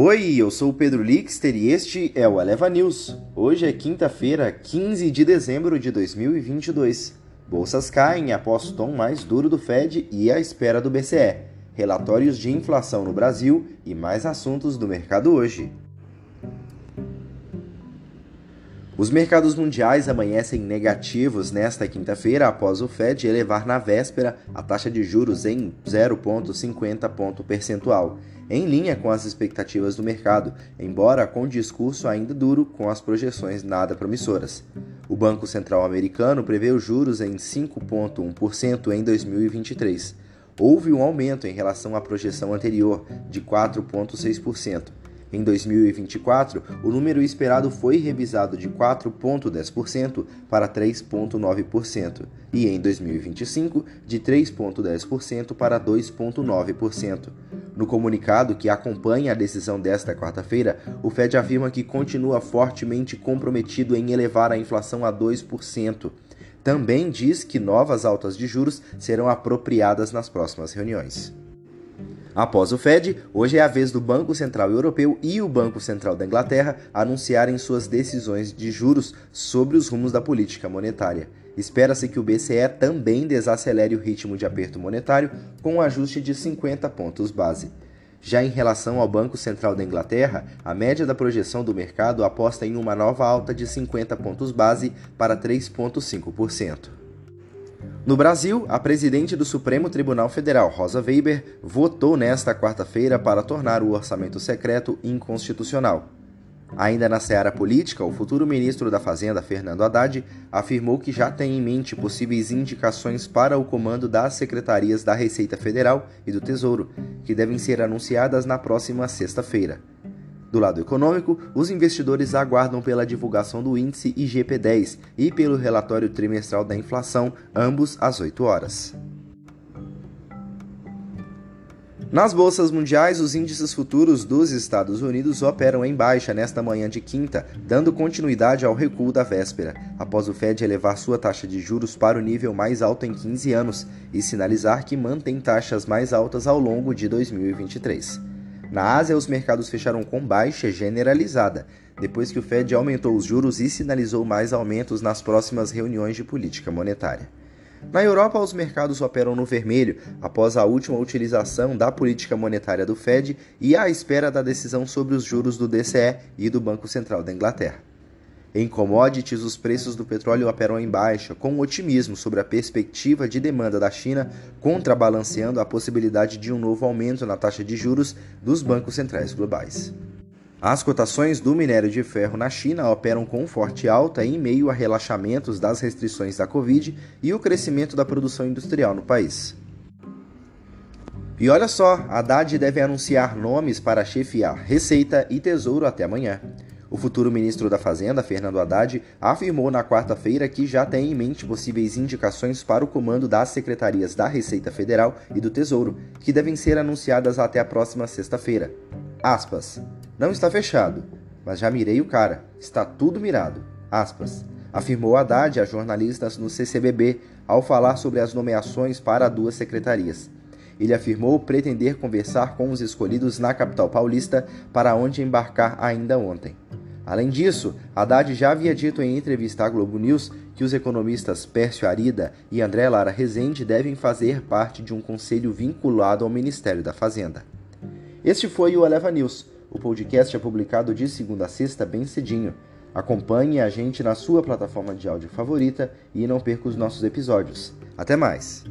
Oi, eu sou o Pedro Lixter e este é o Eleva News. Hoje é quinta-feira, 15 de dezembro de 2022. Bolsas caem após tom mais duro do Fed e à espera do BCE. Relatórios de inflação no Brasil e mais assuntos do mercado hoje. Os mercados mundiais amanhecem negativos nesta quinta-feira após o Fed elevar na véspera a taxa de juros em 0,50 ponto percentual, em linha com as expectativas do mercado, embora com discurso ainda duro com as projeções nada promissoras. O Banco Central Americano prevê os juros em 5,1% em 2023. Houve um aumento em relação à projeção anterior, de 4,6%. Em 2024, o número esperado foi revisado de 4,10% para 3,9% e em 2025 de 3,10% para 2,9%. No comunicado que acompanha a decisão desta quarta-feira, o Fed afirma que continua fortemente comprometido em elevar a inflação a 2%. Também diz que novas altas de juros serão apropriadas nas próximas reuniões. Após o Fed, hoje é a vez do Banco Central Europeu e o Banco Central da Inglaterra anunciarem suas decisões de juros sobre os rumos da política monetária. Espera-se que o BCE também desacelere o ritmo de aperto monetário com um ajuste de 50 pontos base. Já em relação ao Banco Central da Inglaterra, a média da projeção do mercado aposta em uma nova alta de 50 pontos base para 3,5%. No Brasil, a presidente do Supremo Tribunal Federal, Rosa Weber, votou nesta quarta-feira para tornar o orçamento secreto inconstitucional. Ainda na seara política, o futuro ministro da Fazenda, Fernando Haddad, afirmou que já tem em mente possíveis indicações para o comando das secretarias da Receita Federal e do Tesouro, que devem ser anunciadas na próxima sexta-feira. Do lado econômico, os investidores aguardam pela divulgação do índice IGP-10 e pelo relatório trimestral da inflação, ambos às 8 horas. Nas bolsas mundiais, os índices futuros dos Estados Unidos operam em baixa nesta manhã de quinta, dando continuidade ao recuo da véspera, após o Fed elevar sua taxa de juros para o nível mais alto em 15 anos e sinalizar que mantém taxas mais altas ao longo de 2023. Na Ásia, os mercados fecharam com baixa generalizada, depois que o Fed aumentou os juros e sinalizou mais aumentos nas próximas reuniões de política monetária. Na Europa, os mercados operam no vermelho após a última utilização da política monetária do Fed e à espera da decisão sobre os juros do DCE e do Banco Central da Inglaterra. Em commodities, os preços do petróleo operam em baixa, com otimismo sobre a perspectiva de demanda da China, contrabalanceando a possibilidade de um novo aumento na taxa de juros dos bancos centrais globais. As cotações do minério de ferro na China operam com forte alta em meio a relaxamentos das restrições da Covid e o crescimento da produção industrial no país. E olha só, Haddad deve anunciar nomes para chefiar Receita e Tesouro até amanhã. O futuro ministro da Fazenda, Fernando Haddad, afirmou na quarta-feira que já tem em mente possíveis indicações para o comando das secretarias da Receita Federal e do Tesouro, que devem ser anunciadas até a próxima sexta-feira. Aspas. Não está fechado, mas já mirei o cara. Está tudo mirado. Aspas. Afirmou Haddad a jornalistas no CCBB ao falar sobre as nomeações para duas secretarias. Ele afirmou pretender conversar com os escolhidos na capital paulista, para onde embarcar ainda ontem. Além disso, Haddad já havia dito em entrevista à Globo News que os economistas Pércio Arida e André Lara Rezende devem fazer parte de um conselho vinculado ao Ministério da Fazenda. Este foi o Eleva News. O podcast é publicado de segunda a sexta bem cedinho. Acompanhe a gente na sua plataforma de áudio favorita e não perca os nossos episódios. Até mais!